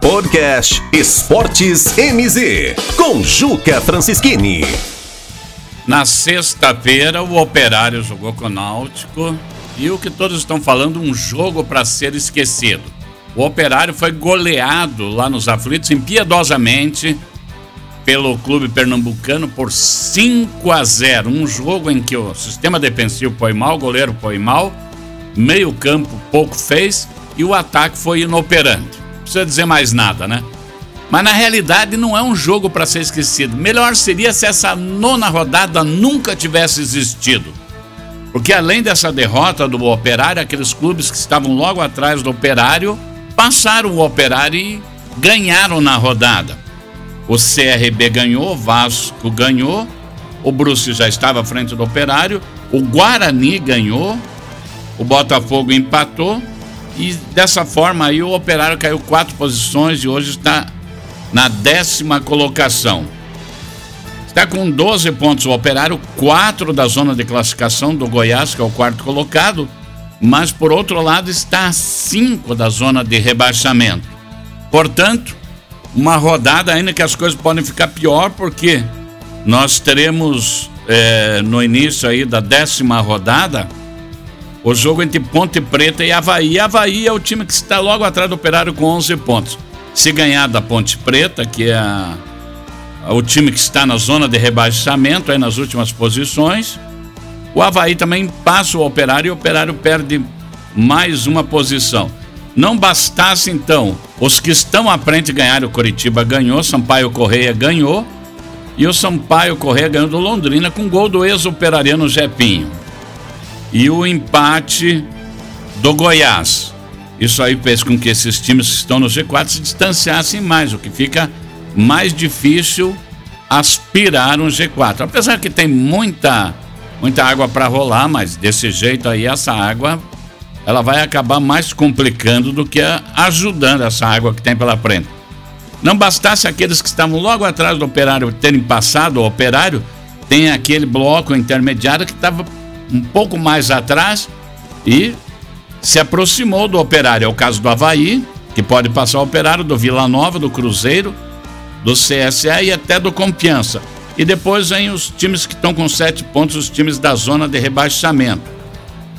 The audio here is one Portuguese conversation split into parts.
Podcast Esportes MZ, com Juca Francischini. Na sexta-feira, o Operário jogou com o Náutico e o que todos estão falando, um jogo para ser esquecido. O Operário foi goleado lá nos aflitos impiedosamente pelo clube pernambucano por 5 a 0. Um jogo em que o sistema defensivo foi mal, o goleiro foi mal, meio-campo pouco fez e o ataque foi inoperante. Precisa dizer mais nada, né? Mas na realidade não é um jogo para ser esquecido. Melhor seria se essa nona rodada nunca tivesse existido. Porque além dessa derrota do Operário, aqueles clubes que estavam logo atrás do Operário passaram o Operário e ganharam na rodada. O CRB ganhou, o Vasco ganhou, o Bruce já estava à frente do Operário, o Guarani ganhou, o Botafogo empatou e dessa forma aí o Operário caiu quatro posições e hoje está na décima colocação. Está com 12 pontos o Operário, 4 da zona de classificação do Goiás, que é o quarto colocado, mas por outro lado está a 5 da zona de rebaixamento. Portanto, uma rodada ainda que as coisas podem ficar pior, porque nós teremos é, no início aí da décima rodada o jogo entre Ponte Preta e Havaí. Havaí é o time que está logo atrás do Operário com 11 pontos. Se ganhar da Ponte Preta, que é o time que está na zona de rebaixamento, aí nas últimas posições, o Havaí também passa o Operário e o Operário perde mais uma posição. Não bastasse então os que estão à frente ganhar o Coritiba ganhou, Sampaio Correia ganhou e o Sampaio Correia ganhou do Londrina com gol do ex-operariano Jepinho. E o empate do Goiás. Isso aí fez com que esses times que estão no G4 se distanciassem mais, o que fica mais difícil aspirar um G4. Apesar que tem muita muita água para rolar, mas desse jeito aí essa água ela vai acabar mais complicando do que ajudando essa água que tem pela frente. Não bastasse aqueles que estavam logo atrás do operário terem passado o operário, tem aquele bloco intermediário que estava um pouco mais atrás e se aproximou do operário. É o caso do Havaí, que pode passar o operário, do Vila Nova, do Cruzeiro, do CSA e até do Confiança. E depois vem os times que estão com sete pontos, os times da zona de rebaixamento.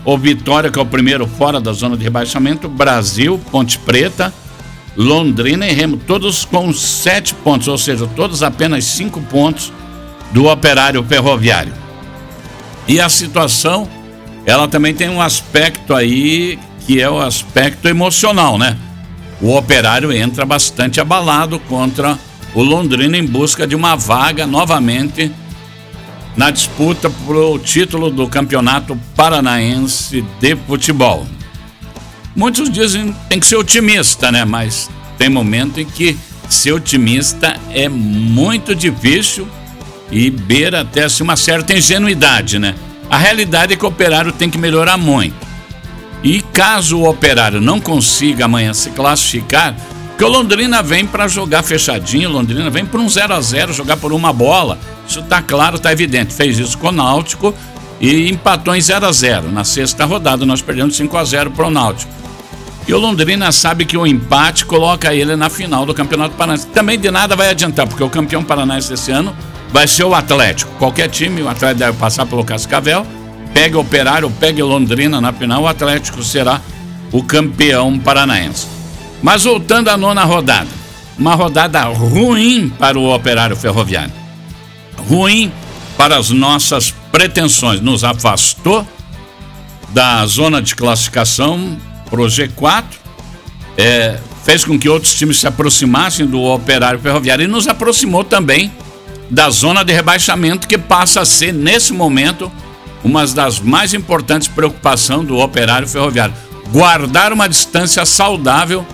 O Vitória, que é o primeiro fora da zona de rebaixamento, Brasil, Ponte Preta, Londrina e Remo, todos com sete pontos, ou seja, todos apenas cinco pontos do operário ferroviário. E a situação, ela também tem um aspecto aí que é o aspecto emocional, né? O operário entra bastante abalado contra o Londrina em busca de uma vaga novamente na disputa pelo título do Campeonato Paranaense de Futebol. Muitos dizem que tem que ser otimista, né? Mas tem momento em que ser otimista é muito difícil e beira até assim, uma certa ingenuidade, né? A realidade é que o operário tem que melhorar muito. E caso o operário não consiga amanhã se classificar, porque o Londrina vem para jogar fechadinho, Londrina vem para um 0 a 0 jogar por uma bola. Isso tá claro, tá evidente. Fez isso com o Náutico e empatou em 0 a 0 Na sexta rodada nós perdemos 5 a 0 para o Náutico. E o Londrina sabe que o empate coloca ele na final do Campeonato Paranaense. Também de nada vai adiantar, porque o campeão paranaense desse ano vai ser o Atlético. Qualquer time, o Atlético deve passar pelo Cascavel, pegue o Operário, pegue o Londrina na final, o Atlético será o campeão paranaense. Mas voltando à nona rodada, uma rodada ruim para o Operário Ferroviário. Ruim para as nossas pretensões. Nos afastou da zona de classificação para o G4, é, fez com que outros times se aproximassem do Operário Ferroviário e nos aproximou também da zona de rebaixamento, que passa a ser, nesse momento, uma das mais importantes preocupações do Operário Ferroviário. Guardar uma distância saudável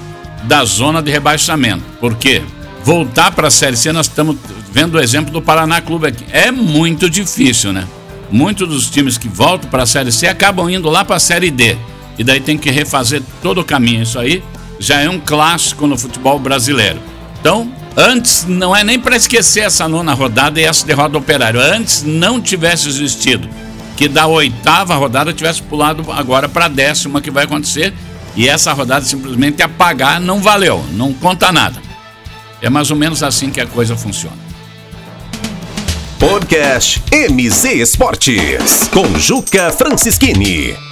da zona de rebaixamento. Porque voltar para a Série C, nós estamos vendo o exemplo do Paraná Clube aqui. É muito difícil, né? Muitos dos times que voltam para a Série C acabam indo lá para a Série D. E daí tem que refazer todo o caminho. Isso aí já é um clássico no futebol brasileiro. Então, Antes, não é nem para esquecer essa nona rodada e essa derrota do Operário. Antes não tivesse existido, que da oitava rodada tivesse pulado agora para a décima que vai acontecer e essa rodada simplesmente apagar não valeu, não conta nada. É mais ou menos assim que a coisa funciona. Podcast MZ Esportes com Juca Francischini.